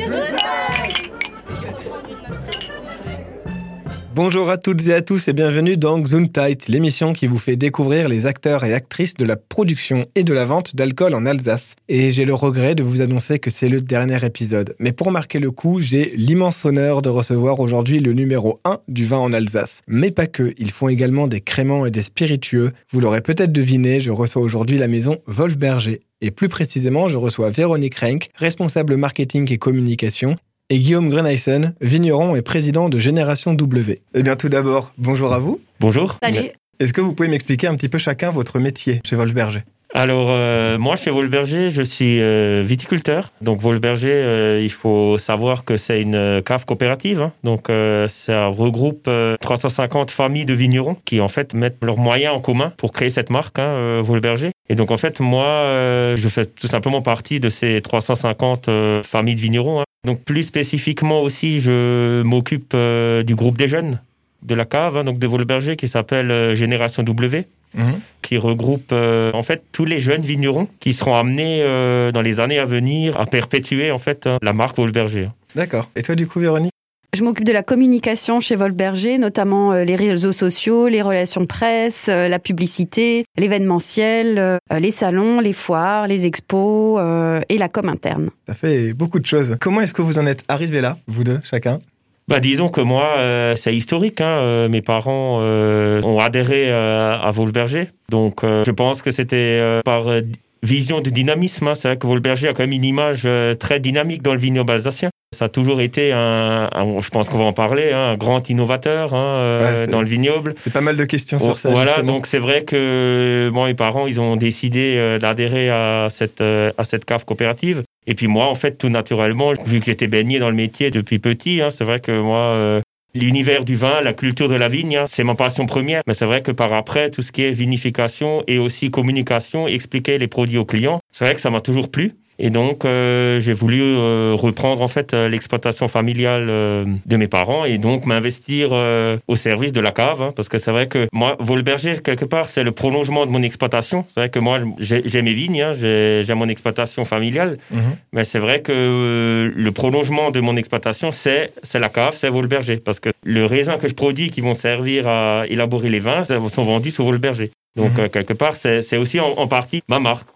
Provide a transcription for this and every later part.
Biz. Bonjour à toutes et à tous et bienvenue dans Gesundheit, l'émission qui vous fait découvrir les acteurs et actrices de la production et de la vente d'alcool en Alsace. Et j'ai le regret de vous annoncer que c'est le dernier épisode. Mais pour marquer le coup, j'ai l'immense honneur de recevoir aujourd'hui le numéro 1 du vin en Alsace. Mais pas que, ils font également des créments et des spiritueux. Vous l'aurez peut-être deviné, je reçois aujourd'hui la maison Wolfberger. Et plus précisément, je reçois Véronique Renk, responsable marketing et communication, et Guillaume Greneisen, vigneron et président de Génération W. Eh bien, tout d'abord, bonjour à vous. Bonjour. Salut. Est-ce que vous pouvez m'expliquer un petit peu chacun votre métier chez Wolfberger alors euh, moi chez Wolberger, je suis euh, viticulteur. Donc Wolberger, euh, il faut savoir que c'est une cave coopérative. Hein. Donc ça regroupe 350 familles de vignerons qui en fait mettent leurs moyens en commun pour créer cette marque hein, Wolberger. Et donc en fait moi, je fais tout simplement partie de ces 350 familles de vignerons. Hein. Donc plus spécifiquement aussi, je m'occupe du groupe des jeunes de la cave, hein, donc de Wolberger, qui s'appelle Génération W. Mhm. qui regroupe euh, en fait tous les jeunes vignerons qui seront amenés euh, dans les années à venir à perpétuer en fait hein, la marque Wolberger. D'accord. Et toi du coup Véronique? Je m'occupe de la communication chez Wolberger, notamment euh, les réseaux sociaux, les relations presse, la publicité, l'événementiel, les salons, les foires, les expos et la com interne. Ça fait beaucoup de choses. Comment est-ce que vous en êtes arrivés là, vous deux, chacun? Bah, disons que moi, euh, c'est historique. Hein. Euh, mes parents euh, ont adhéré à Wolberger. Donc, je pense que c'était par vision de dynamisme. Hein. C'est vrai que Wolberger a quand même une image très dynamique dans le vignoble alsacien. Ça a toujours été un, je pense qu'on va en parler, hein, un grand innovateur hein, dans le vignoble. Il pas mal de questions sur ça. Voilà, donc c'est vrai que bon, mes parents, ils ont décidé d'adhérer à cette à cette cave coopérative. Et puis moi, en fait, tout naturellement, vu que j'étais baigné dans le métier depuis petit, hein, c'est vrai que moi, euh, l'univers du vin, la culture de la vigne, hein, c'est ma passion première. Mais c'est vrai que par après, tout ce qui est vinification et aussi communication, expliquer les produits aux clients, c'est vrai que ça m'a toujours plu. Et donc, euh, j'ai voulu euh, reprendre en fait euh, l'exploitation familiale de mes parents et donc m'investir au service de la cave, hein, parce que c'est vrai que moi, Volberger quelque part, c'est le prolongement de mon exploitation. C'est vrai que moi, j'ai mes vignes, hein, j'ai mon exploitation familiale, mhm. mais c'est vrai que le prolongement de mon exploitation, c'est la cave, c'est Volberger, parce que le raisin que je produis, qui vont servir à élaborer les vins, sont vendus sur Volberger. Donc, mhm. quelque part, c'est aussi en, en partie ma marque.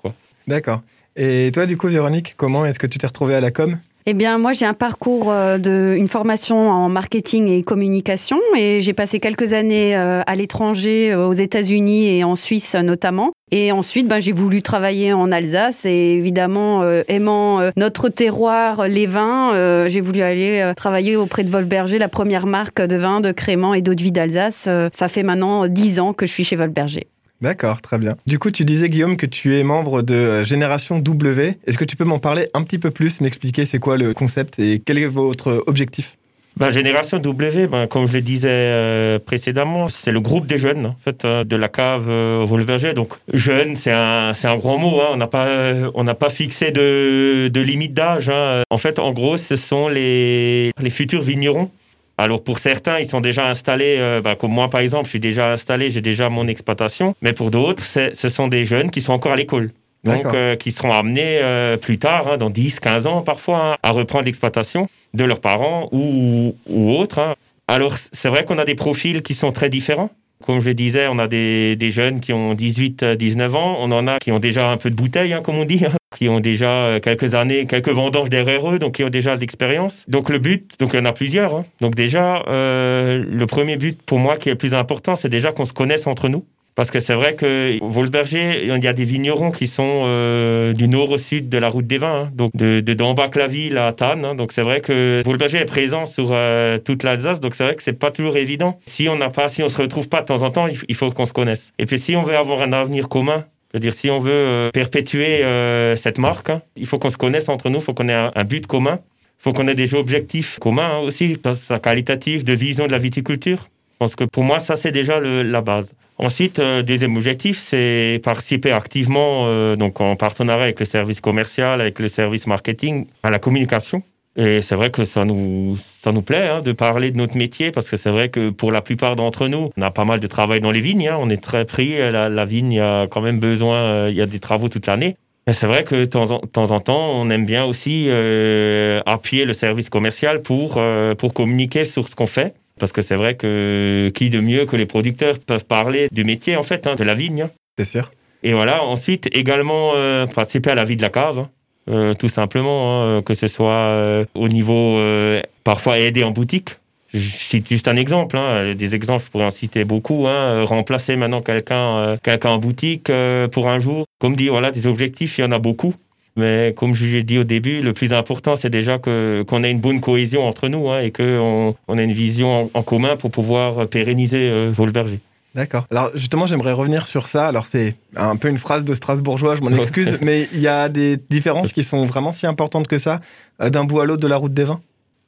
D'accord. Et toi, du coup, Véronique, comment est-ce que tu t'es retrouvée à la com? Eh bien, moi, j'ai un parcours euh, de une formation en marketing et communication, et j'ai passé quelques années euh, à l'étranger, euh, aux États-Unis et en Suisse notamment. Et ensuite, ben, j'ai voulu travailler en Alsace et évidemment, aimant notre terroir, les vins, j'ai voulu aller travailler auprès de Volberger, la première marque de vin, de crément et d'eau de vie d'Alsace. ça fait maintenant dix ans que je suis chez Volberger. D'accord, très bien. Du coup, tu disais, Guillaume, que tu es membre de euh, Génération W. Est-ce que tu peux m'en parler un petit peu plus, m'expliquer c'est quoi le concept et quel est votre objectif? Ben, Génération W, ben, comme je le disais euh, précédemment, c'est le groupe des jeunes en fait, euh, de la cave euh, Donc jeune, c'est un, un grand mot. Hein. On n'a pas, on n'a pas fixé de, de limite d'âge. Hein. En fait, en gros, ce sont les, les futurs vignerons alors pour certains, ils sont déjà installés, euh, bah, comme moi par exemple, je suis déjà installé, j'ai déjà mon exploitation. Mais pour d'autres, ce sont des jeunes qui sont encore à l'école. Donc euh, qui seront amenés euh, plus tard, hein, dans 10, 15 ans parfois, hein, à reprendre l'exploitation de leurs parents ou, ou autres. Hein. Alors c'est vrai qu'on a des profils qui sont très différents. Comme je disais, on a des, des, jeunes qui ont 18, 19 ans. On en a qui ont déjà un peu de bouteille, hein, comme on dit, hein, qui ont déjà euh, quelques années, quelques vendanges derrière eux, donc qui ont déjà de l'expérience. Donc le but, donc il y en a plusieurs. Hein. Donc déjà, euh, le premier but pour moi qui est le plus important, c'est déjà qu'on se connaisse entre nous. Parce que c'est vrai que Wolfberger, il y a des vignerons qui sont euh, du nord au sud de la route des vins, hein. donc de, de la ville à Tannes. Hein. donc c'est vrai que Wolfberger est présent sur euh, toute l'Alsace, donc c'est vrai que c'est pas toujours évident. Si on n'a pas, si on se retrouve pas de temps en temps, il faut qu'on se connaisse. Et puis si on veut avoir un avenir commun, c'est-à-dire si on veut euh, perpétuer cette marque, hein, il faut qu'on se connaisse entre nous, il faut qu'on ait un, but commun, il faut qu'on ait des objectifs communs aussi, qualitatif, de vision de la viticulture. Parce que pour moi, ça c'est déjà la base. Ensuite, euh, deuxième objectif, c'est participer activement, euh, donc en partenariat avec le service commercial, avec le service marketing, à la communication. Et c'est vrai que ça nous, ça nous plaît hein, de parler de notre métier parce que c'est vrai que pour la plupart d'entre nous, on a pas mal de travail dans les vignes. Hein. on est très pris. La, la, vigne, a quand même besoin, euh, il y a des travaux toute l'année. C'est vrai que de temps, en, temps en temps, on aime bien aussi euh, appuyer le service commercial pour, euh, pour communiquer sur ce qu'on fait. Parce que c'est vrai que qui de mieux que les producteurs peuvent parler du métier, en fait, hein, de la vigne. C'est sûr. Et voilà, ensuite, également euh, participer à la vie de la cave, hein. euh, tout simplement, hein, que ce soit euh, au niveau, euh, parfois aider en boutique. Je cite juste un exemple, hein, des exemples, je pourrais en citer beaucoup. Hein, remplacer maintenant quelqu'un quelqu'un en boutique pour un jour. Comme dit, voilà, des objectifs, il y en a beaucoup. Mais comme je l'ai dit au début, le plus important, c'est déjà que qu'on ait une bonne cohésion entre nous hein, et qu'on on ait une vision en, en commun pour pouvoir pérenniser euh, Volberger. D'accord. Alors justement, j'aimerais revenir sur ça. Alors c'est un peu une phrase de Strasbourgeois, je m'en excuse, mais il y a des différences qui sont vraiment si importantes que ça euh, d'un bout à l'autre de la route des vins?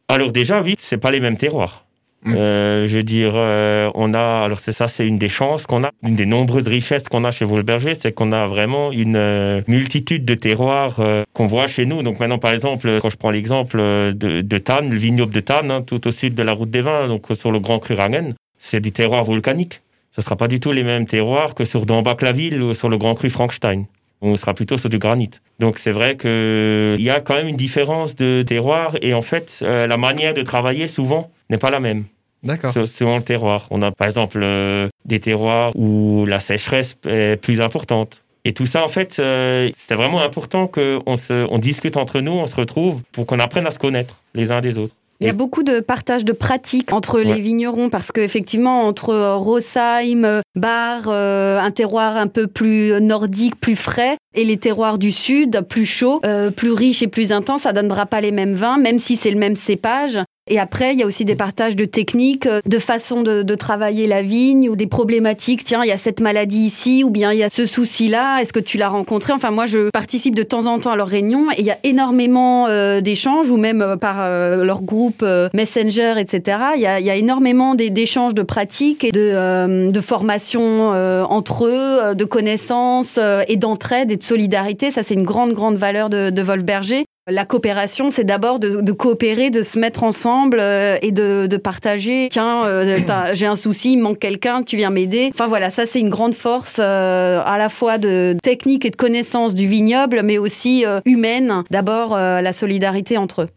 Alors déjà, oui, c'est pas les mêmes terroirs. Mm. Euh, je veux dire, euh, on a, alors c'est ça, c'est une des chances qu'on a, une des nombreuses richesses qu'on a chez Volberger, c'est qu'on a vraiment une euh, multitude de terroirs euh, qu'on voit chez nous. Donc maintenant, par exemple, quand je prends l'exemple de, de Tannes, le vignoble de Tannes, hein, tout au sud de la route des vins, donc sur le Grand Cru Rangen, c'est du terroir volcanique. Ce sera pas du tout les mêmes terroirs que sur Dambach-la-Ville ou sur le Grand Cru Frankenstein. On sera plutôt sur du granit. Donc c'est vrai qu'il y a quand même une différence de terroir et en fait, la manière de travailler souvent n'est pas la même. D'accord. Se- selon le terroir. On a par exemple euh, des terroirs où la sécheresse est plus importante. Et tout ça, en fait, euh, c'est vraiment important qu'on se, on discute entre nous, on se retrouve pour qu'on apprenne à se connaître les uns des autres. Il y a beaucoup de partage de pratiques entre les Ouais. vignerons parce qu'effectivement, entre Rosheim, euh, Bar, euh, un terroir un peu plus nordique, plus frais, et les terroirs du sud, plus chauds, euh, plus riches et plus intenses, ça donnera pas les mêmes vins, même si c'est le même cépage. Et après, il y a aussi des partages de techniques, euh, de façon de, de travailler la vigne ou des problématiques. Tiens, il y a cette maladie ici ou bien il y a ce souci-là. Est-ce que tu l'as rencontré? Enfin, moi, je participe de temps en temps à leurs réunions et il y a énormément euh, d'échanges ou même euh, par euh, leur groupe euh, Messenger, etc. Il y a, il y a énormément d'échanges de pratiques et de, de formation euh, entre eux, de connaissances et d'entraide et de solidarité. Ça, c'est une grande, grande valeur de, de Wolfberger. La coopération, c'est d'abord de, coopérer, de se mettre ensemble euh, et de, partager. Tiens, euh, j'ai un souci, il manque quelqu'un, tu viens m'aider. Enfin voilà, ça c'est une grande force euh, à la fois de technique et de connaissance du vignoble, mais aussi humaine. D'abord, la solidarité entre eux.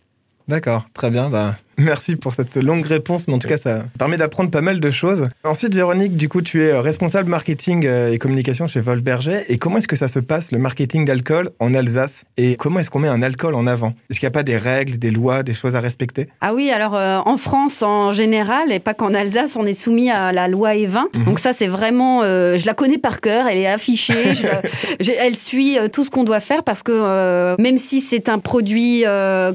D'accord, très bien. Bah, merci pour cette longue réponse, mais en tout cas, ça permet d'apprendre pas mal de choses. Ensuite, Véronique, du coup, tu es euh, responsable marketing euh, et communication chez Wolfberger. Et comment est-ce que ça se passe, le marketing d'alcool en Alsace? Et comment est-ce qu'on met un alcool en avant? Est-ce qu'il n'y a pas des règles, des lois, des choses à respecter? Ah oui, alors euh, en France en général, et pas qu'en Alsace, on est soumis à la loi E20. Mhm. Donc ça, c'est vraiment, euh, je la connais par cœur, elle est affichée, je la- je- elle suit tout ce qu'on doit faire parce que euh, même si c'est un produit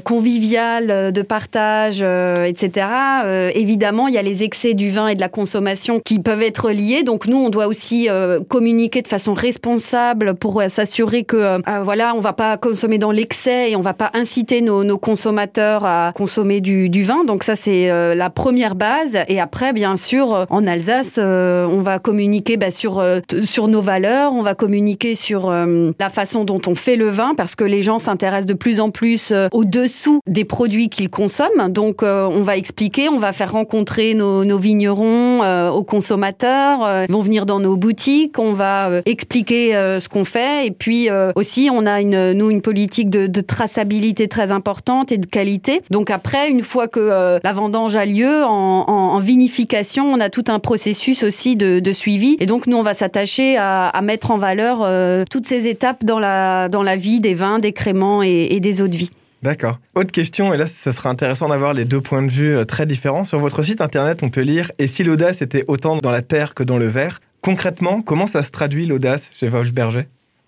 convivial, de partage, euh, etc., euh, évidemment, il y a les excès du vin et de la consommation qui peuvent être liés. Donc nous, on doit aussi euh, communiquer de façon responsable pour euh, s'assurer que, euh, euh, voilà, on va pas consommer dans l'excès et on va pas inciter nos, nos consommateurs à consommer du, du vin. Donc ça, c'est euh, la première base. Et après, bien sûr, en Alsace, on va communiquer bah, sur, sur nos valeurs, on va communiquer sur la façon dont on fait le vin, parce que les gens s'intéressent de plus en plus euh, au-dessous des produits qu'ils consomment. Donc on va expliquer, on va faire rencontrer nos, vignerons euh, aux consommateurs, euh, ils vont venir dans nos boutiques, on va euh, expliquer ce qu'on fait. Et puis aussi, on a une, nous une politique de, traçabilité très importante et de qualité. Donc après, une fois que la vendange a lieu en, vinification, on a tout un processus aussi de, suivi. Et donc nous, on va s'attacher à, mettre en valeur toutes ces étapes dans la, dans la vie des vins, des créments et, et des eaux de vie. D'accord. Autre question, et là, ça sera intéressant d'avoir les deux points de vue euh, très différents. Sur votre site internet, on peut lire Et si l'audace était autant dans la terre que dans le verre Concrètement, comment ça se traduit l'audace chez Wolfberger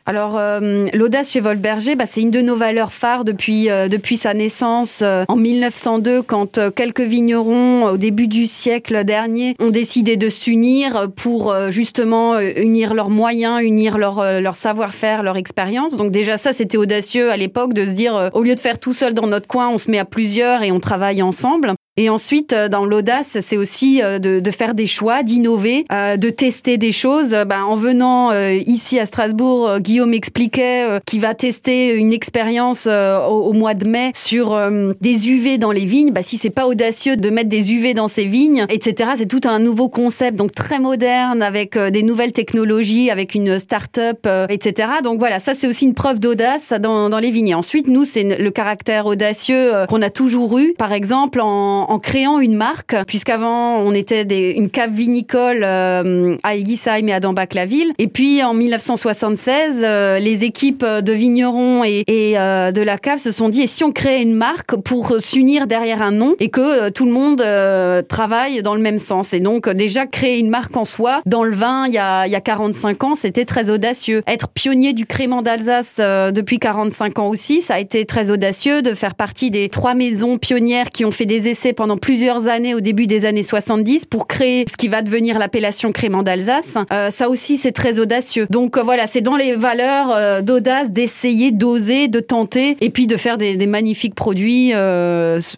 Alors, euh, l'audace chez Wolfberger, bah, c'est une de nos valeurs phares depuis, euh, depuis sa naissance euh, en 1902, quand euh, quelques vignerons, euh, au début du siècle dernier, ont décidé de s'unir pour justement unir leurs moyens, unir leur, leur savoir-faire, leur expérience. Donc déjà, ça, c'était audacieux à l'époque de se dire, au lieu de faire tout seul dans notre coin, on se met à plusieurs et on travaille ensemble. Et ensuite, dans l'audace, c'est aussi de, de, faire des choix, d'innover, de tester des choses. Ben, en venant ici à Strasbourg, Guillaume expliquait qu'il va tester une expérience au, mois de mai sur des UV dans les vignes. Ben, si c'est pas audacieux de mettre des UV dans ces vignes, etc. C'est tout un nouveau concept, donc très moderne, avec des nouvelles technologies, avec une start-up, etc. Donc voilà, ça c'est aussi une preuve d'audace dans, dans les vignes. ensuite, nous, c'est le caractère audacieux euh, qu'on a toujours eu, par exemple en, en créant une marque, puisqu'avant on était des, une cave vinicole euh, à Eguisheim et à Dambach-la-Ville. Et puis en 1976, euh, les équipes de vignerons et, et de la cave se sont dit et si on créait une marque pour s'unir derrière un nom et que tout le monde travaille dans le même sens? Et donc déjà créer une marque en soi dans le vin il y a, il y a 45 ans, c'était très audacieux. Être pionnier du crément d'Alsace depuis 45 ans aussi, ça a été très audacieux de faire partie des trois maisons pionnières qui ont fait des essais pendant plusieurs années au début des années 70 pour créer ce qui va devenir l'appellation crément d'Alsace. Euh, ça aussi, c'est très audacieux. Donc euh, voilà, c'est dans les valeurs euh, d'audace, d'essayer, d'oser, de tenter, et puis de faire des, des magnifiques produits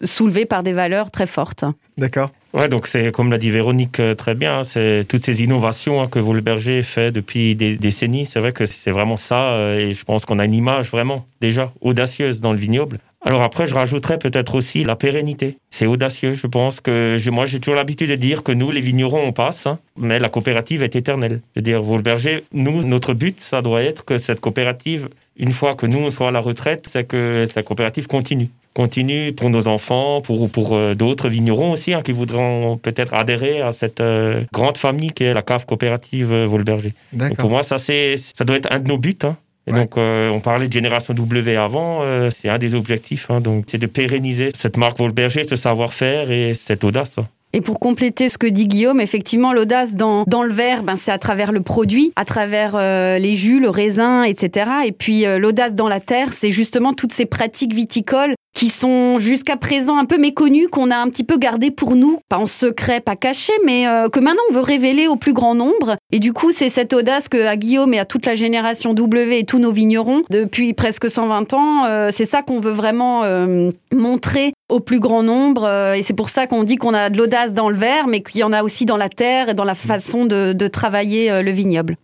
soulevés par des valeurs très fortes. D'accord. Ouais, donc c'est comme l'a dit Véronique très bien, c'est toutes ces innovations hein, que Volberger fait depuis des décennies. C'est vrai que c'est vraiment ça, et je pense qu'on a une image vraiment déjà audacieuse dans le vignoble. Alors après, je rajouterais peut-être aussi la pérennité. C'est audacieux, je pense que moi j'ai toujours l'habitude de dire que nous, les vignerons, on passe, hein, mais la coopérative est éternelle. Je veux dire, Volberger, nous, notre but, ça doit être que cette coopérative, une fois que nous on soit à la retraite, c'est que la coopérative continue continue pour nos enfants, pour, pour euh, d'autres vignerons aussi, hein, qui voudront peut-être adhérer à cette euh, grande famille qui est la cave coopérative euh, Volberger. pour moi, ça, c'est, ça doit être un de nos buts. Hein. Et donc, euh, on parlait de génération W avant, euh, c'est un des objectifs. Hein, donc, c'est de pérenniser cette marque Volberger, ce savoir-faire et cette audace. Et pour compléter ce que dit Guillaume, effectivement, l'audace dans, dans le verre, ben, c'est à travers le produit, à travers euh, les jus, le raisin, etc. Et puis l'audace dans la terre, c'est justement toutes ces pratiques viticoles qui sont jusqu'à présent un peu méconnus, qu'on a un petit peu gardé pour nous, pas en secret, pas caché, mais euh, que maintenant on veut révéler au plus grand nombre. Et du coup, c'est cette audace que à Guillaume et à toute la génération W et tous nos vignerons depuis presque 120 ans, euh, c'est ça qu'on veut vraiment euh, montrer au plus grand nombre. et c'est pour ça qu'on dit qu'on a de l'audace dans le verre, mais qu'il y en a aussi dans la terre et dans la façon de, de travailler le vignoble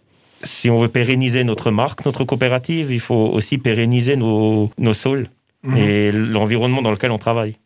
si on veut pérenniser notre marque, notre coopérative, il faut aussi pérenniser nos, nos sols. Mhm. et l'environnement dans lequel on travaille.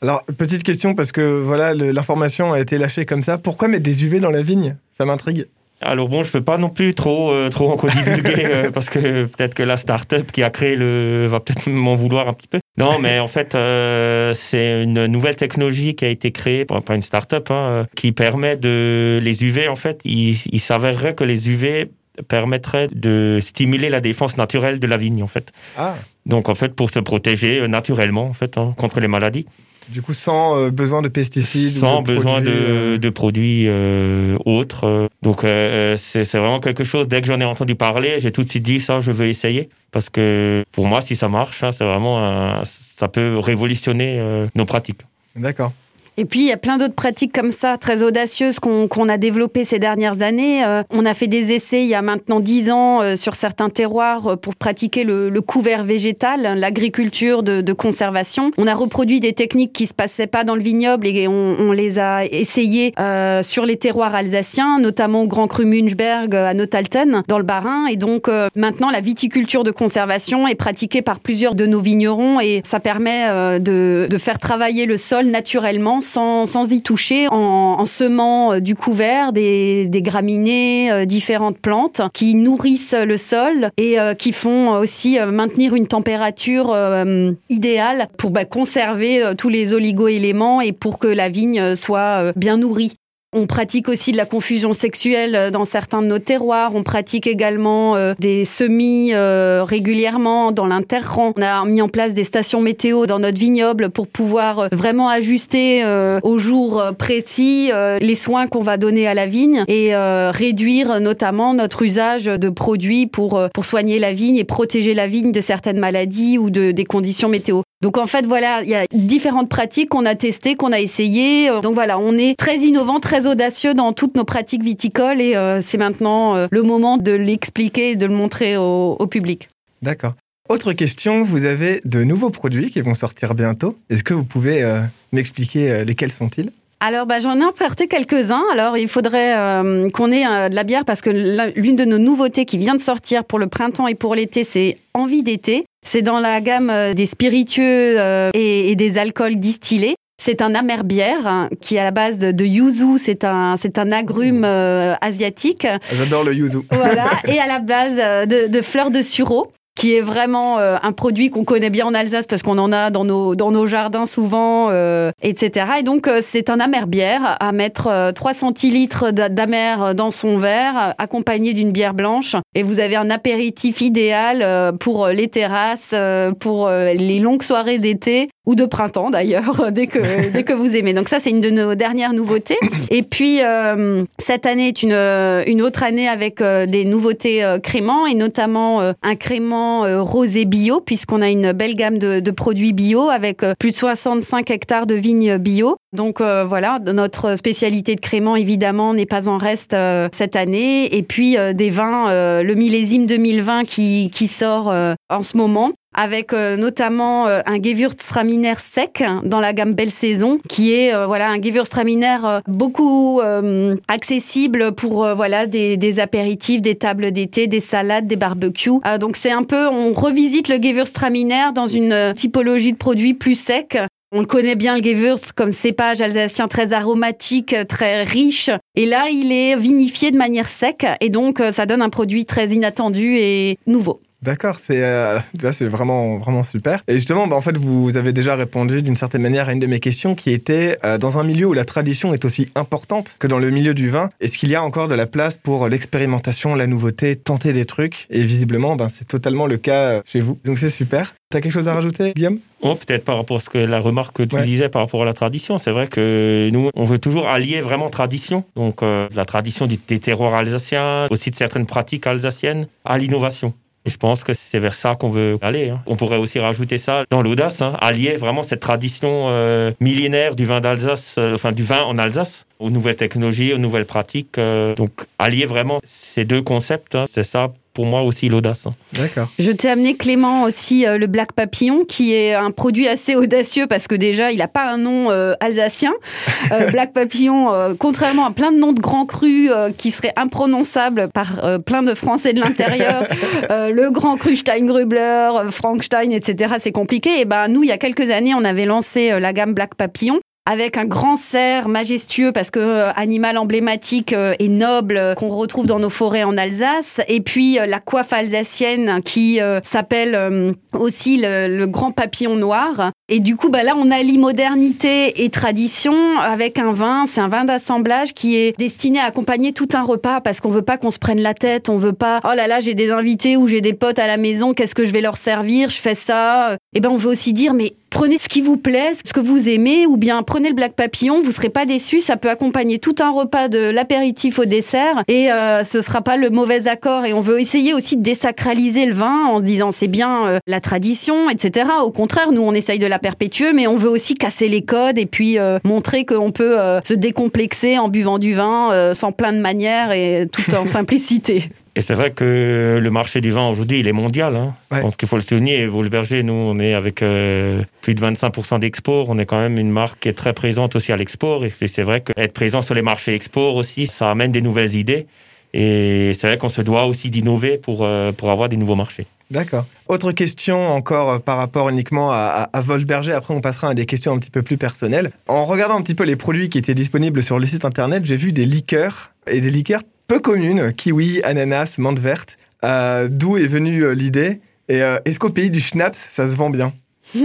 Alors, petite question, parce que voilà, l'information a été lâchée comme ça. Pourquoi mettre des UV dans la vigne? Ça m'intrigue. Alors bon, je peux pas non plus trop euh, trop encore divulguer euh, parce que peut-être que la start-up qui a créé le va peut-être m'en vouloir un petit peu. Non, mais en fait, euh, c'est une nouvelle technologie qui a été créée par, une start-up hein, qui permet de les UV en fait. Il, il s'avérerait que les UV permettrait de stimuler la défense naturelle de la vigne en fait. Ah. Donc en fait pour se protéger euh, naturellement en fait hein, contre les maladies. Du coup, sans euh, besoin de pesticides Sans besoin de, de, produits euh, autres. Donc, c'est vraiment quelque chose, dès que j'en ai entendu parler, j'ai tout de suite dit ça, je veux essayer. Parce que pour moi, si ça marche, hein, c'est vraiment ça peut révolutionner nos pratiques. D'accord. Et puis, il y a plein d'autres pratiques comme ça, très audacieuses, qu'on a développées ces dernières années. Euh, on a fait des essais il y a maintenant dix ans euh, sur certains terroirs euh, pour pratiquer le, le couvert végétal, l'agriculture de, de, conservation. On a reproduit des techniques qui se passaient pas dans le vignoble et on, on les a essayées euh, sur les terroirs alsaciens, notamment au Grand Cru Münchberg à Notalten, dans le Bas-Rhin. Et donc, maintenant, la viticulture de conservation est pratiquée par plusieurs de nos vignerons et ça permet de, de faire travailler le sol naturellement sans, y toucher, en, semant euh, du couvert des, graminées, euh, différentes plantes qui nourrissent le sol et euh, qui font aussi maintenir une température idéale pour bah, conserver tous les oligo-éléments et pour que la vigne soit bien nourrie. On pratique aussi de la confusion sexuelle euh, dans certains de nos terroirs. On pratique également euh, des semis euh, régulièrement dans l'interrang. On a mis en place des stations météo dans notre vignoble pour pouvoir vraiment ajuster au jour précis les soins qu'on va donner à la vigne et réduire notamment notre usage de produits pour, pour soigner la vigne et protéger la vigne de certaines maladies ou de, des conditions météo. Donc en fait, voilà, il y a différentes pratiques qu'on a testées, qu'on a essayées. Donc voilà, on est très innovant, très audacieux dans toutes nos pratiques viticoles et euh, c'est maintenant euh, le moment de l'expliquer et de le montrer au, public. D'accord. Autre question, vous avez de nouveaux produits qui vont sortir bientôt. Est-ce que vous pouvez euh, m'expliquer euh, lesquels sont-ils? Alors, bah, j'en ai importé quelques-uns. Alors, il faudrait euh, qu'on ait de la bière parce que l'une de nos nouveautés qui vient de sortir pour le printemps et pour l'été, c'est Envie d'été. C'est dans la gamme des spiritueux et, des alcools distillés. C'est un amer bière hein, qui est à la base de, yuzu. C'est un, c'est un agrume asiatique. J'adore le yuzu. Voilà. et à la base de, de fleurs de sureau qui est vraiment euh, un produit qu'on connaît bien en Alsace parce qu'on en a dans nos, dans nos jardins souvent, euh, etc. Et donc, euh, c'est un amer bière à mettre 3 centilitres d'amer dans son verre, accompagné d'une bière blanche. Et vous avez un apéritif idéal pour les terrasses, pour les longues soirées d'été ou de printemps d'ailleurs, dès que, dès que vous aimez. Donc ça, c'est une de nos dernières nouveautés. Et puis, cette année est une, une autre année avec des nouveautés créments et notamment un crément euh, rosé bio, puisqu'on a une belle gamme de, produits bio avec euh, plus de 65 hectares de vignes bio. Donc euh, voilà, notre spécialité de crément évidemment n'est pas en reste cette année. Et puis des vins, le millésime 2020 qui, qui sort en ce moment avec euh, notamment euh, un Gewürztraminer sec dans la gamme Belle Saison, qui est euh, voilà un Gewürztraminer beaucoup accessible pour voilà des, des, apéritifs, des tables d'été, des salades, des barbecues. donc c'est un peu, on revisite le Gewürztraminer dans une typologie de produits plus sec. On le connaît bien le Gewürz comme cépage alsacien très aromatique, très riche. Et là, il est vinifié de manière sec et donc ça donne un produit très inattendu et nouveau. D'accord, c'est euh, c'est vraiment vraiment super. Et justement, bah, en fait, vous avez déjà répondu d'une certaine manière à une de mes questions qui était euh, dans un milieu où la tradition est aussi importante que dans le milieu du vin, est-ce qu'il y a encore de la place pour l'expérimentation, la nouveauté, tenter des trucs? Et visiblement, ben, c'est totalement le cas euh, chez vous. Donc c'est super. T'as quelque chose à rajouter, Guillaume? Oh, Peut-être par rapport à ce que la remarque que tu disais par rapport à la tradition. C'est vrai que nous, on veut toujours allier vraiment tradition, donc la tradition des terroirs alsaciens, aussi de certaines pratiques alsaciennes, à l'innovation je pense que c'est vers ça qu'on veut aller. Hein. On pourrait aussi rajouter ça dans l'audace, hein, allier vraiment cette tradition euh, millénaire du vin d'Alsace, euh, enfin du vin en Alsace, aux nouvelles technologies, aux nouvelles pratiques. Euh, donc allier vraiment ces deux concepts, hein, c'est ça pour moi aussi l'audace. Hein. D'accord. Je t'ai amené Clément aussi euh, le Black Papillon, qui est un produit assez audacieux parce que déjà il n'a pas un nom euh, alsacien. Euh, Black Papillon, contrairement à plein de noms de grands crus qui seraient imprononçables par plein de Français de l'intérieur, le Grand Cru Steingrubler, Frankenstein, etc. C'est compliqué. Et ben nous, il y a quelques années, on avait lancé la gamme Black Papillon avec un grand cerf majestueux parce que euh, animal emblématique euh, et noble euh, qu'on retrouve dans nos forêts en Alsace. Et puis la coiffe alsacienne qui s'appelle aussi le, grand papillon noir. Et du coup bah là on allie modernité et tradition avec un vin. C'est un vin d'assemblage qui est destiné à accompagner tout un repas parce qu'on veut pas qu'on se prenne la tête. On veut pas oh là là j'ai des invités ou j'ai des potes à la maison. Qu'est-ce que je vais leur servir? Je fais ça. Et ben on veut aussi dire mais prenez ce qui vous plaît, ce que vous aimez, ou bien prenez le black papillon, vous serez pas déçus, ça peut accompagner tout un repas de l'apéritif au dessert, et euh, ce sera pas le mauvais accord. Et on veut essayer aussi de désacraliser le vin en se disant c'est bien euh, la tradition, etc. Au contraire, nous on essaye de la perpétuer, mais on veut aussi casser les codes et puis euh, montrer qu'on peut se décomplexer en buvant du vin sans plein de manières et tout en simplicité. Et c'est vrai que le marché du vin aujourd'hui, il est mondial. Hein. Je pense qu'il faut le souligner. Et vous, le berger, nous, on est avec euh, plus de 25% d'export. On est quand même une marque qui est très présente aussi à l'export. Et c'est vrai qu'être présent sur les marchés export aussi, ça amène des nouvelles idées. Et c'est vrai qu'on se doit aussi d'innover pour, euh, pour avoir des nouveaux marchés. D'accord. Autre question encore euh, par rapport uniquement à, à, Volberger. Après, on passera à des questions un petit peu plus personnelles. En regardant un petit peu les produits qui étaient disponibles sur le site internet, j'ai vu des liqueurs et des liqueurs peu commune, kiwi, ananas, menthe verte. Euh, d'où est venue euh, l'idée? Et euh, est-ce qu'au pays du schnapps, ça se vend bien?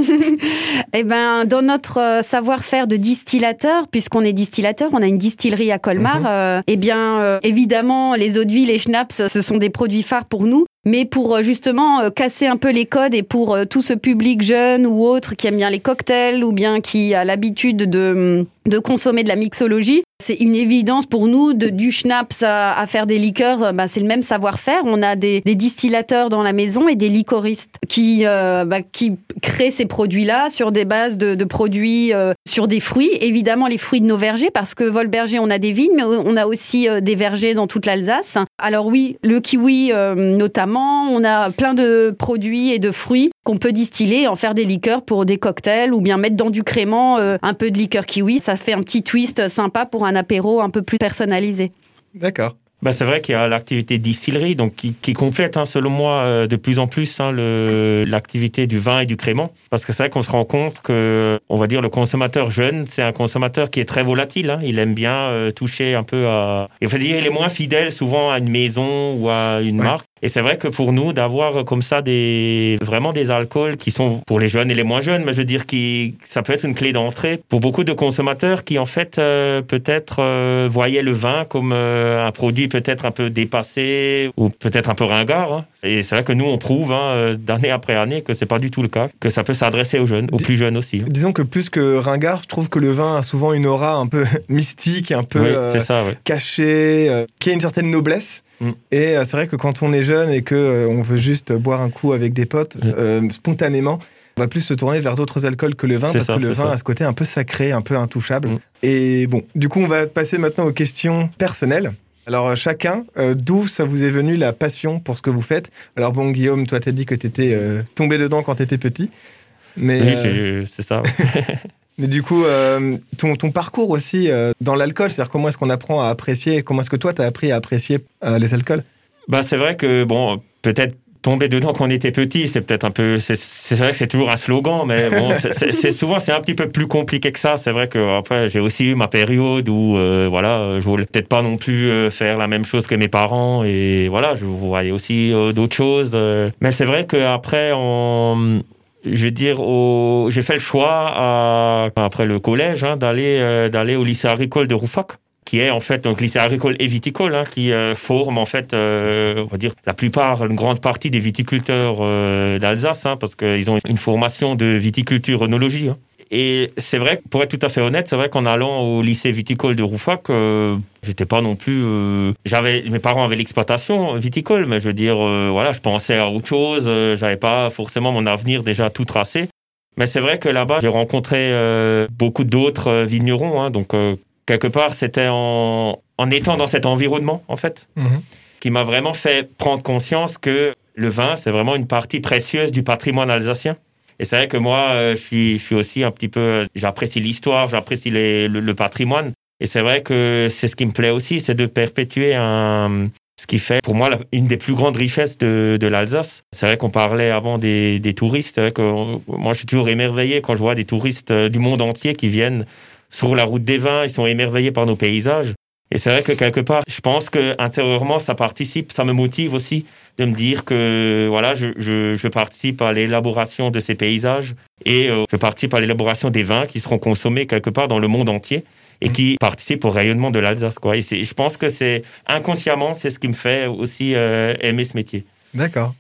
Eh ben, dans notre savoir-faire de distillateur, puisqu'on est distillateur, on a une distillerie à Colmar. Mhm. eh bien, évidemment, les eaux de vie, les schnapps, ce sont des produits phares pour nous mais pour euh, justement euh, casser un peu les codes et pour euh, tout ce public jeune ou autre qui aime bien les cocktails ou bien qui a l'habitude de, mm, de consommer de la mixologie, c'est une évidence pour nous de du schnapps à, faire des liqueurs, bah, c'est le même savoir-faire. On a des, des, distillateurs dans la maison et des liquoristes qui bah, qui créent ces produits-là sur des bases de, de produits sur des fruits, évidemment les fruits de nos vergers parce que Volberger on a des vignes, mais on a aussi des vergers dans toute l'Alsace. Alors oui, le kiwi notamment on a plein de produits et de fruits qu'on peut distiller et en faire des liqueurs pour des cocktails ou bien mettre dans du crément euh, un peu de liqueur kiwi. Ça fait un petit twist sympa pour un apéro un peu plus personnalisé. D'accord. Bah, c'est vrai qu'il y a l'activité distillerie, donc qui, qui complète, hein, selon moi, euh, de plus en plus hein, l'activité du vin et du crément. Parce que c'est vrai qu'on se rend compte que, on va dire, le consommateur jeune, c'est un consommateur qui est très volatile. Hein. Il aime bien euh, toucher un peu à. Il faut dire, il est moins fidèle souvent à une maison ou à une marque. Et c'est vrai que pour nous, d'avoir comme ça des vraiment des alcools qui sont pour les jeunes et les moins jeunes, mais je veux dire qui ça peut être une clé d'entrée pour beaucoup de consommateurs qui en fait euh, peut-être euh, voyaient le vin comme euh, un produit peut-être un peu dépassé ou peut-être un peu ringard. Hein. Et c'est vrai que nous on prouve hein, d'année après année que c'est pas du tout le cas, que ça peut s'adresser aux jeunes, aux plus jeunes aussi. Hein. Disons que plus que ringard, je trouve que le vin a souvent une aura un peu mystique, un peu cachée, qui a une certaine noblesse. Mm. Et euh, c'est vrai que quand on est jeune et que euh, on veut juste boire un coup avec des potes, mm. euh, spontanément, on va plus se tourner vers d'autres alcools que le vin parce que le vin a ce côté un peu sacré, un peu intouchable. Mm. Et bon, du coup, on va passer maintenant aux questions personnelles. Alors chacun, d'où ça vous est venu la passion pour ce que vous faites? Alors bon, Guillaume, toi, t'as dit que t'étais tombé dedans quand t'étais petit. Mais, oui, c'est ça. Mais du coup, euh, ton, ton, parcours aussi euh, dans l'alcool, c'est-à-dire comment est-ce qu'on apprend à apprécier, comment est-ce que toi, tu as appris à apprécier euh, les alcools? Bah, C'est vrai que, bon, peut-être tomber dedans quand on était petit, c'est peut-être un peu. C'est vrai que c'est toujours un slogan, mais bon, c'est souvent c'est un petit peu plus compliqué que ça. C'est vrai que après j'ai aussi eu ma période où voilà, je voulais peut-être pas non plus faire la même chose que mes parents et voilà, je voyais aussi d'autres choses. mais c'est vrai qu'après on je dire, j'ai fait le choix après le collège hein, d'aller euh, d'aller au lycée agricole de Roufac qui est en fait un lycée agricole et viticole, hein, qui euh, forme en fait, euh, on va dire, la plupart, une grande partie des viticulteurs d'Alsace, hein, parce qu'ils ont une formation de viticulture œnologie. Et c'est vrai, pour être tout à fait honnête, c'est vrai qu'en allant au lycée viticole de Roufac, euh, j'étais pas non plus. Euh, j'avais, mes parents avaient l'exploitation viticole, mais je veux dire, euh, voilà, je pensais à autre chose. J'avais pas forcément mon avenir déjà tout tracé. Mais c'est vrai que là-bas, j'ai rencontré beaucoup d'autres vignerons. Hein, donc quelque part, c'était en, en étant dans cet environnement, en fait, mhm. qui m'a vraiment fait prendre conscience que le vin, c'est vraiment une partie précieuse du patrimoine alsacien. Et c'est vrai que moi, euh, je suis, je suis aussi un petit peu, euh, j'apprécie l'histoire, j'apprécie le, patrimoine. Et c'est vrai que c'est ce qui me plaît aussi, c'est de perpétuer un, ce qui fait pour moi une des plus grandes richesses de, de l'Alsace. C'est vrai qu'on parlait avant des, des touristes. Que moi, je suis toujours émerveillé quand je vois des touristes euh, du monde entier qui viennent sur la route des vins. Ils sont émerveillés par nos paysages. Et c'est vrai que quelque part, je pense que intérieurement, ça participe, ça me motive aussi de me dire que voilà, je, je, je participe à l'élaboration de ces paysages et euh, je participe à l'élaboration des vins qui seront consommés quelque part dans le monde entier et qui participent au rayonnement de l'Alsace. Quoi. Et je pense que c'est inconsciemment, c'est ce qui me fait aussi euh, aimer ce métier. D'accord.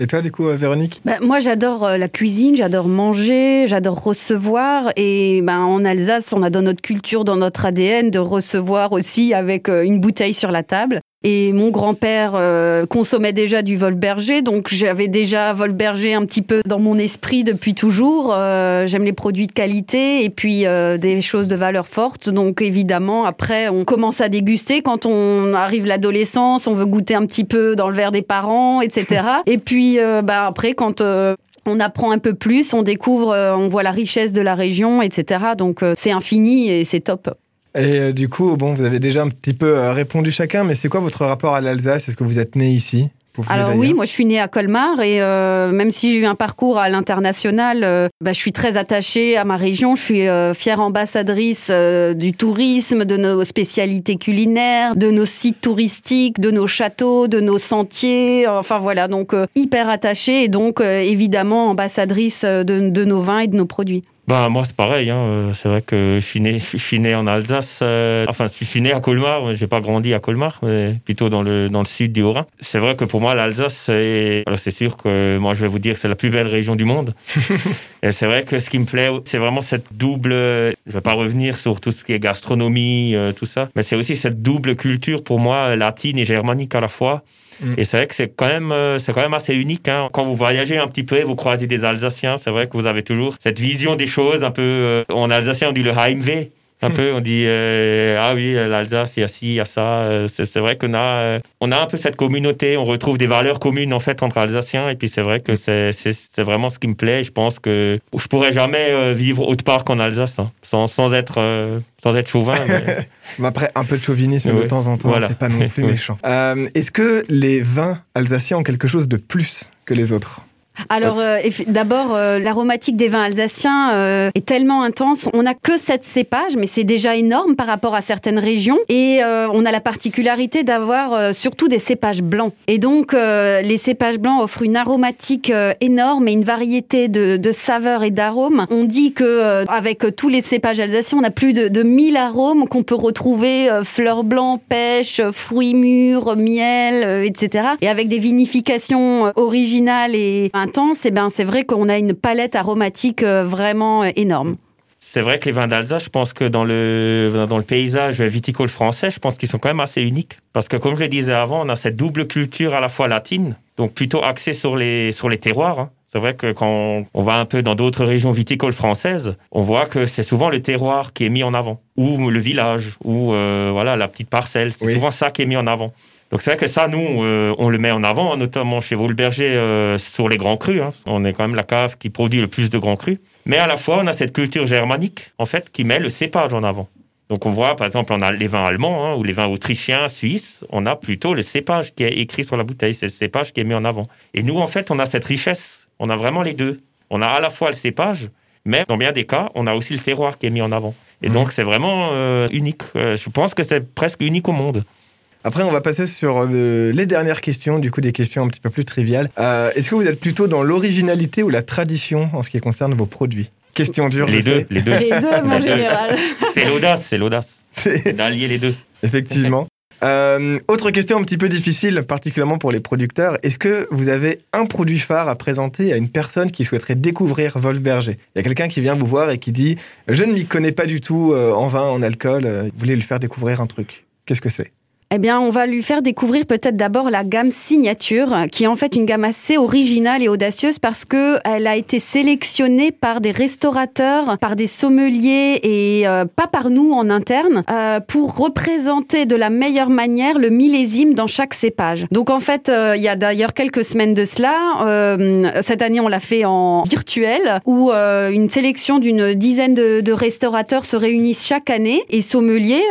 Et toi, du coup, euh, Véronique? Bah, Moi, j'adore euh, la cuisine, j'adore manger, j'adore recevoir. Et ben, en Alsace, on a dans notre culture, dans notre ADN, de recevoir aussi avec euh, une bouteille sur la table. Et mon grand-père euh, consommait déjà du Volberger, donc j'avais déjà Volberger un petit peu dans mon esprit depuis toujours. Euh, j'aime les produits de qualité et puis euh, des choses de valeur forte. Donc évidemment, après, on commence à déguster. Quand on arrive l'adolescence, on veut goûter un petit peu dans le verre des parents, etc. et puis bah, après, quand on apprend un peu plus, on découvre, on voit la richesse de la région, etc. Donc c'est infini et c'est top. Et euh, du coup, bon, vous avez déjà un petit peu euh, répondu chacun, mais c'est quoi votre rapport à l'Alsace? Est-ce que vous êtes né ici? Alors oui, moi je suis née à Colmar et euh, même si j'ai eu un parcours à l'international, bah, je suis très attachée à ma région. Je suis fière ambassadrice du tourisme, de nos spécialités culinaires, de nos sites touristiques, de nos châteaux, de nos sentiers. Enfin voilà, donc hyper attachée et donc évidemment ambassadrice de, de nos vins et de nos produits. Bah moi c'est pareil, hein. Euh, c'est vrai que je suis né, je suis né en Alsace, euh, enfin je suis né à Colmar, j'ai pas grandi à Colmar, mais plutôt dans le dans le sud du Haut-Rhin. C'est vrai que pour moi l'Alsace, c'est c'est sûr que moi je vais vous dire c'est la plus belle région du monde. et c'est vrai que ce qui me plaît, c'est vraiment cette double. Je vais pas revenir sur tout ce qui est gastronomie, euh, tout ça, mais c'est aussi cette double culture pour moi latine et germanique à la fois. Mm. Et c'est vrai que c'est quand même, euh, c'est quand même assez unique. Hein. Quand vous voyagez un petit peu et vous croisez des Alsaciens, c'est vrai que vous avez toujours cette vision des choses un peu. Euh, en alsacien, on dit le Heimweh. Un peu, on dit euh, ah oui, l'Alsace, il y a ci, il y a ça. Euh, c'est vrai qu'on a, euh, on a un peu cette communauté, on retrouve des valeurs communes en fait entre Alsaciens. Et puis c'est vrai que c'est vraiment ce qui me plaît. Je pense que je pourrais jamais vivre autre part qu'en Alsace, hein, sans, sans être sans être chauvin. Mais... après, un peu de chauvinisme de temps en temps, c'est pas non plus méchant. Est-ce que les vins alsaciens ont quelque chose de plus que les autres? Alors, euh, d'abord, euh, l'aromatique des vins alsaciens euh, est tellement intense. On n'a que sept cépages, mais c'est déjà énorme par rapport à certaines régions. Et on a la particularité d'avoir surtout des cépages blancs. Et donc, les cépages blancs offrent une aromatique énorme et une variété de, saveurs et d'arômes. On dit que avec tous les cépages alsaciens, on a plus de, de 1000 arômes qu'on peut retrouver fleurs blancs, pêche, fruits mûrs, miel, etc. Et avec des vinifications originales et c'est ben, c'est vrai qu'on a une palette aromatique euh, vraiment euh, énorme. C'est vrai que les vins d'Alsace, je pense que dans le, dans le paysage viticole français, je pense qu'ils sont quand même assez uniques. Parce que comme je le disais avant, on a cette double culture à la fois latine, donc plutôt axée sur les, sur les terroirs. Hein. C'est vrai que quand on va un peu dans d'autres régions viticoles françaises, on voit que c'est souvent le terroir qui est mis en avant, ou le village, ou euh, voilà la petite parcelle. C'est souvent ça qui est mis en avant. Donc c'est vrai que ça, nous, euh, on le met en avant, notamment chez Vaulberger euh, sur les grands crus. Hein. On est quand même la cave qui produit le plus de grands crus. Mais à la fois, on a cette culture germanique, en fait, qui met le cépage en avant. Donc on voit, par exemple, on a les vins allemands hein, ou les vins autrichiens, suisses, on a plutôt le cépage qui est écrit sur la bouteille, c'est le cépage qui est mis en avant. Et nous, en fait, on a cette richesse, on a vraiment les deux. On a à la fois le cépage, mais dans bien des cas, on a aussi le terroir qui est mis en avant. Et mmh. donc c'est vraiment euh, unique. je pense que c'est presque unique au monde. Après, on va passer sur euh, les dernières questions, du coup des questions un petit peu plus triviales. Euh, est-ce que vous êtes plutôt dans l'originalité ou la tradition en ce qui concerne vos produits? Question dure. Les deux, les deux. Les deux, mon général. C'est l'audace, c'est l'audace d'allier les deux. Effectivement. Euh, autre question un petit peu difficile, particulièrement pour les producteurs. Est-ce que vous avez un produit phare à présenter à une personne qui souhaiterait découvrir Wolfberger Il y a quelqu'un qui vient vous voir et qui dit Je ne m'y connais pas du tout en vin, en alcool, vous voulez lui faire découvrir un truc. Qu'est-ce que c'est? Eh bien, on va lui faire découvrir peut-être d'abord la gamme signature, qui est en fait une gamme assez originale et audacieuse parce que elle a été sélectionnée par des restaurateurs, par des sommeliers et euh, pas par nous en interne euh, pour représenter de la meilleure manière le millésime dans chaque cépage. Donc en fait, euh, il y a d'ailleurs quelques semaines de cela, cette année on l'a fait en virtuel, où une sélection d'une dizaine de, de, restaurateurs se réunissent chaque année et sommeliers,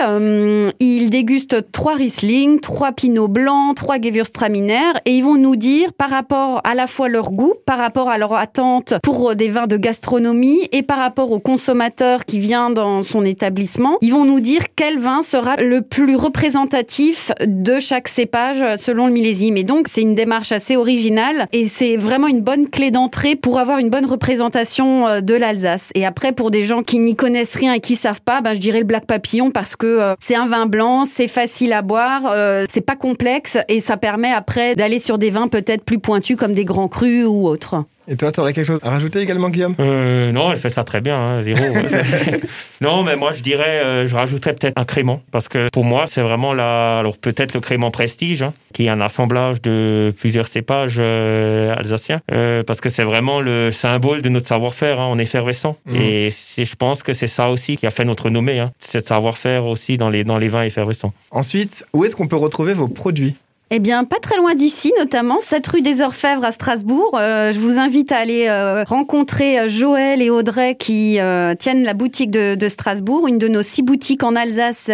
ils dégustent trois Riesling, trois Pinot blancs, trois Gewürztraminer et ils vont nous dire par rapport à la fois leur goût, par rapport à leur attente pour des vins de gastronomie et par rapport au consommateur qui vient dans son établissement, ils vont nous dire quel vin sera le plus représentatif de chaque cépage selon le millésime. Et donc c'est une démarche assez originale et c'est vraiment une bonne clé d'entrée pour avoir une bonne représentation euh, de l'Alsace. Et après pour des gens qui n'y connaissent rien et qui savent pas, ben, je dirais le Black Papillon parce que euh, c'est un vin blanc, c'est facile à boire euh, c'est pas complexe et ça permet après d'aller sur des vins peut-être plus pointus comme des grands crus ou autres. Et toi, tu aurais quelque chose à rajouter également, Guillaume? Euh, Non, elle fait ça très bien, hein, zéro. non, mais moi, je dirais, euh, je rajouterais peut-être un crément, parce que pour moi, c'est vraiment la, alors peut-être le crément prestige, hein, qui est un assemblage de plusieurs cépages euh, alsaciens, euh, parce que c'est vraiment le symbole de notre savoir-faire hein, en effervescent. Mmh. Et je pense que c'est ça aussi qui a fait notre nommée, hein, c'est savoir-faire aussi dans les, dans les vins effervescents. Ensuite, où est-ce qu'on peut retrouver vos produits? Eh bien, pas très loin d'ici, notamment cette rue des Orfèvres à Strasbourg. Euh, je vous invite à aller euh, rencontrer euh, Joël et Audrey qui tiennent la boutique de, de, Strasbourg, une de nos six boutiques en Alsace et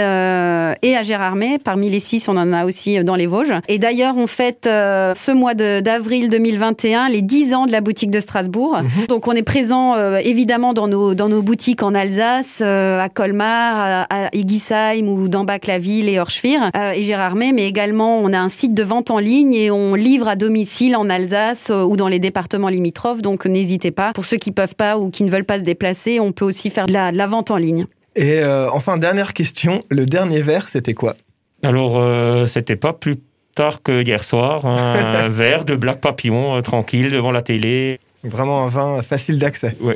à Gérardmer. Parmi les six, on en a aussi dans les Vosges. Et d'ailleurs, on fête ce mois d'avril 2021 les 10 ans de la boutique de Strasbourg. Mhm. Donc, on est présent évidemment dans nos, dans nos boutiques en Alsace, à Colmar, à, à ou dans Bac-la-Ville et Orschwir et Gérardmer, mais également on a un de vente en ligne et on livre à domicile en Alsace euh, ou dans les départements limitrophes. Donc n'hésitez pas. Pour ceux qui peuvent pas ou qui ne veulent pas se déplacer, on peut aussi faire de la, vente en ligne. Et euh, enfin, dernière question, le dernier verre, c'était quoi? Alors, euh, c'était pas plus tard que hier soir, un verre de Black Papillon tranquille devant la télé. Vraiment un vin facile d'accès. Oui,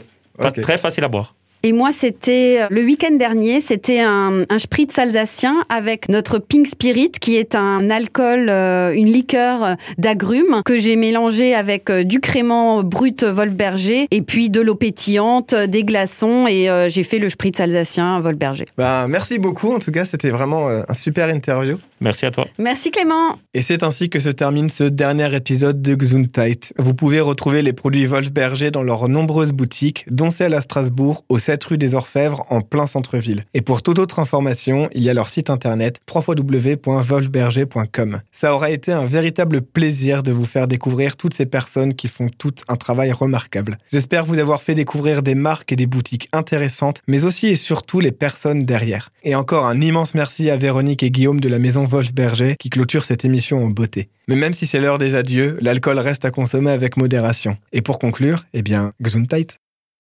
très facile à boire. Et moi, c'était le week-end dernier, c'était un, un spritz alsacien avec notre Pink Spirit, qui est un alcool, euh, une liqueur d'agrumes que j'ai mélangé avec euh, du crément brut Wolfberger et puis de l'eau pétillante, des glaçons et euh, j'ai fait le spritz alsacien Wolfberger. Bah, merci beaucoup. En tout cas, c'était vraiment un super interview. Merci à toi. Merci Clément. Et c'est ainsi que se termine ce dernier épisode de Gesundheit. Vous pouvez retrouver les produits Wolfberger dans leurs nombreuses boutiques, dont celle à Strasbourg, au 7 rue des Orfèvres, en plein centre-ville. Et pour toute autre information, il y a leur site internet www.wolfberger.com. Ça aura été un véritable plaisir de vous faire découvrir toutes ces personnes qui font tout un travail remarquable. J'espère vous avoir fait découvrir des marques et des boutiques intéressantes, mais aussi et surtout les personnes derrière. Et encore un immense merci à Véronique et Guillaume de la maison Wolfberger qui clôture cette émission en beauté. Mais même si c'est l'heure des adieux, l'alcool reste à consommer avec modération. Et pour conclure, eh bien, Gesundheit